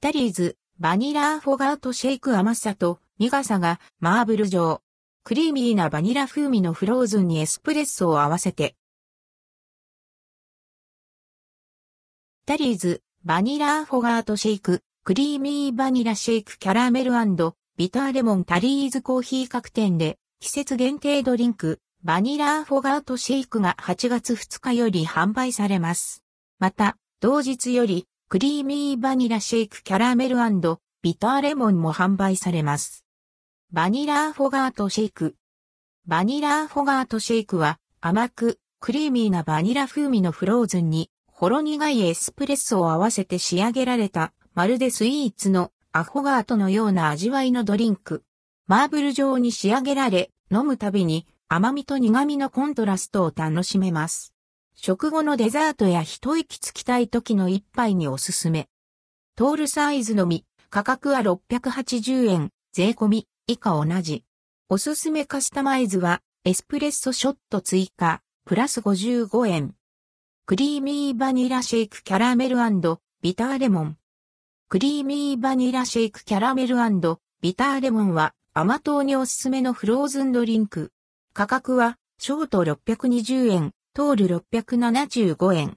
タリーズ、バニラアフォガートシェイク甘さと苦さがマーブル状。クリーミーなバニラ風味のフローズンにエスプレッソを合わせて。タリーズ、バニラアフォガートシェイク、クリーミーバニラシェイクキャラメルビターレモンタリーズコーヒー各店で季節限定ドリンク、バニラアフォガートシェイクが8月2日より販売されます。また、同日よりクリーミーバニラシェイクキャラメルビターレモンも販売されます。バニラアフォガートシェイク。バニラアフォガートシェイクは甘くクリーミーなバニラ風味のフローズンにほろ苦いエスプレッソを合わせて仕上げられたまるでスイーツのアフォガートのような味わいのドリンク。マーブル状に仕上げられ、飲むたびに甘みと苦みのコントラストを楽しめます。食後のデザートや一息つきたい時の一杯におすすめ。トールサイズのみ、価格は680円、税込み、以下同じ。おすすめカスタマイズは、エスプレッソショット追加、プラス55円。クリーミーバニラシェイクキャラメルビターレモン。クリーミーバニラシェイクキャラメルビターレモンは甘党におすすめのフローズンドリンク。価格はショート620円、トール675円。